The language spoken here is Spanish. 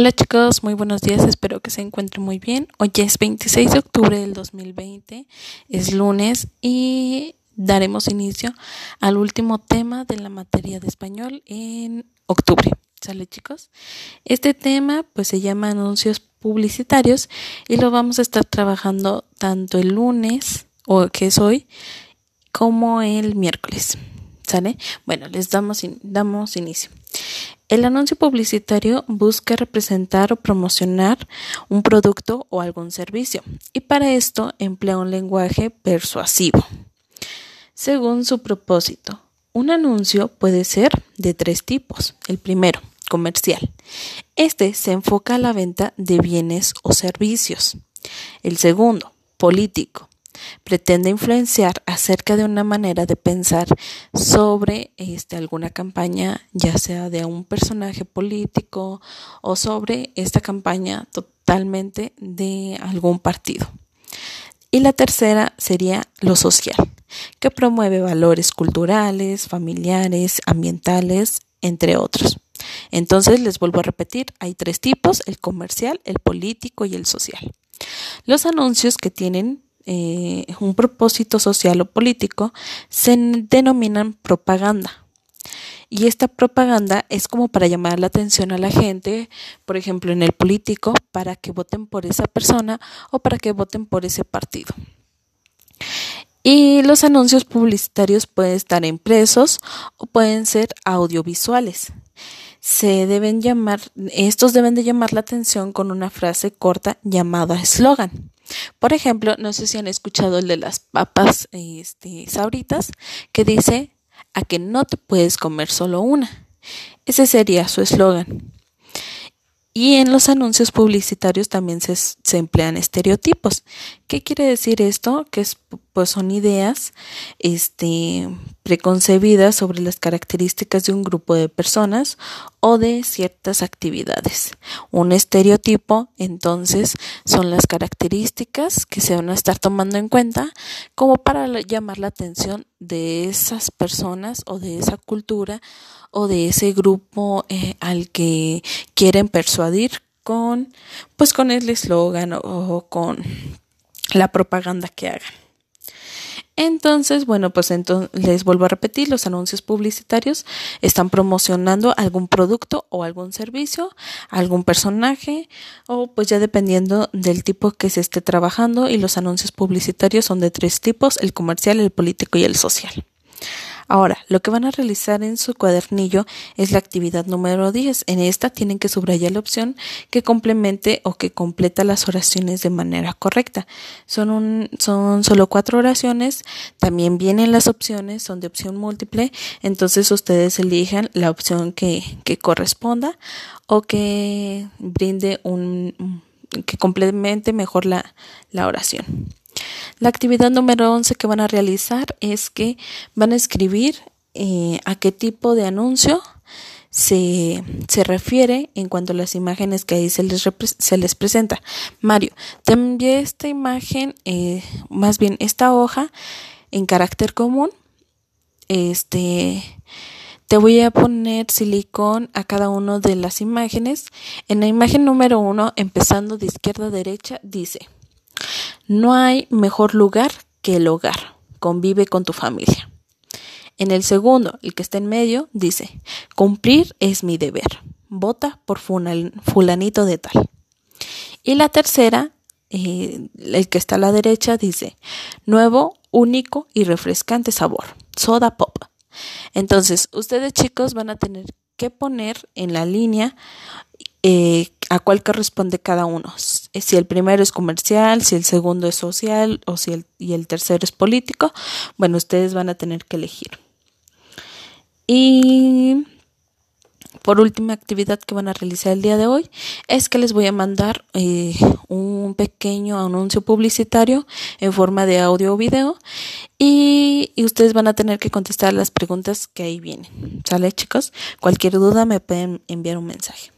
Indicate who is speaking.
Speaker 1: Hola chicos, muy buenos días, espero que se encuentren muy bien. Hoy es 26 de octubre del 2020, es lunes y daremos inicio al último tema de la materia de español en octubre. ¿Sale chicos? Este tema pues se llama anuncios publicitarios y lo vamos a estar trabajando tanto el lunes, o que es hoy, como el miércoles. ¿Sale? Bueno, les damos, damos inicio. El anuncio publicitario busca representar o promocionar un producto o algún servicio y para esto emplea un lenguaje persuasivo. Según su propósito, un anuncio puede ser de tres tipos. El primero, comercial. Este se enfoca a la venta de bienes o servicios. El segundo, político pretende influenciar acerca de una manera de pensar sobre este, alguna campaña, ya sea de un personaje político o sobre esta campaña totalmente de algún partido. Y la tercera sería lo social, que promueve valores culturales, familiares, ambientales, entre otros. Entonces, les vuelvo a repetir, hay tres tipos, el comercial, el político y el social. Los anuncios que tienen eh, un propósito social o político se denominan propaganda. Y esta propaganda es como para llamar la atención a la gente, por ejemplo, en el político, para que voten por esa persona o para que voten por ese partido. Y los anuncios publicitarios pueden estar impresos o pueden ser audiovisuales. Se deben llamar, estos deben de llamar la atención con una frase corta llamada eslogan. Por ejemplo, no sé si han escuchado el de las papas este, sabritas, que dice a que no te puedes comer solo una. Ese sería su eslogan. Y en los anuncios publicitarios también se, se, emplean estereotipos. ¿Qué quiere decir esto? Que es, pues son ideas este, preconcebidas sobre las características de un grupo de personas o de ciertas actividades. Un estereotipo, entonces, son las características que se van a estar tomando en cuenta como para llamar la atención de esas personas o de esa cultura o de ese grupo eh, al que quieren persuadir con pues con el eslogan o, con la propaganda que hagan. Entonces, bueno, pues les vuelvo a repetir, los anuncios publicitarios están promocionando algún producto o algún servicio, algún personaje o pues ya dependiendo del tipo que se esté trabajando y los anuncios publicitarios son de tres tipos, el comercial, el político y el social. Ahora, lo que van a realizar en su cuadernillo es la actividad número 10. En esta tienen que subrayar la opción que complemente o que completa las oraciones de manera correcta. Son, son solo cuatro oraciones. También vienen las opciones, son de opción múltiple. Entonces ustedes elijan la opción que, que corresponda o que brinde un que complemente mejor la, la oración. La actividad número 11 que van a realizar es que van a escribir eh, a qué tipo de anuncio se, se, refiere en cuanto a las imágenes que ahí se les, se les presenta. Mario, te esta imagen, eh, más bien esta hoja en carácter común. Este, te voy a poner silicón a cada una de las imágenes. En la imagen número uno, empezando de izquierda a derecha, dice. No hay mejor lugar que el hogar. Convive con tu familia. En el segundo, el que está en medio, dice, cumplir es mi deber. Vota por fulanito de tal. Y la tercera, eh, el que está a la derecha, dice, nuevo, único y refrescante sabor. Soda pop. Entonces, ustedes chicos van a tener que poner en la línea eh, a cuál corresponde cada uno. Si el primero es comercial, si el segundo es social o si el, y el tercero es político, bueno, ustedes van a tener que elegir. Y por última actividad que van a realizar el día de hoy es que les voy a mandar eh, un pequeño anuncio publicitario en forma de audio o video y, y, ustedes van a tener que contestar las preguntas que ahí vienen. ¿Sale chicos? Cualquier duda me pueden enviar un mensaje.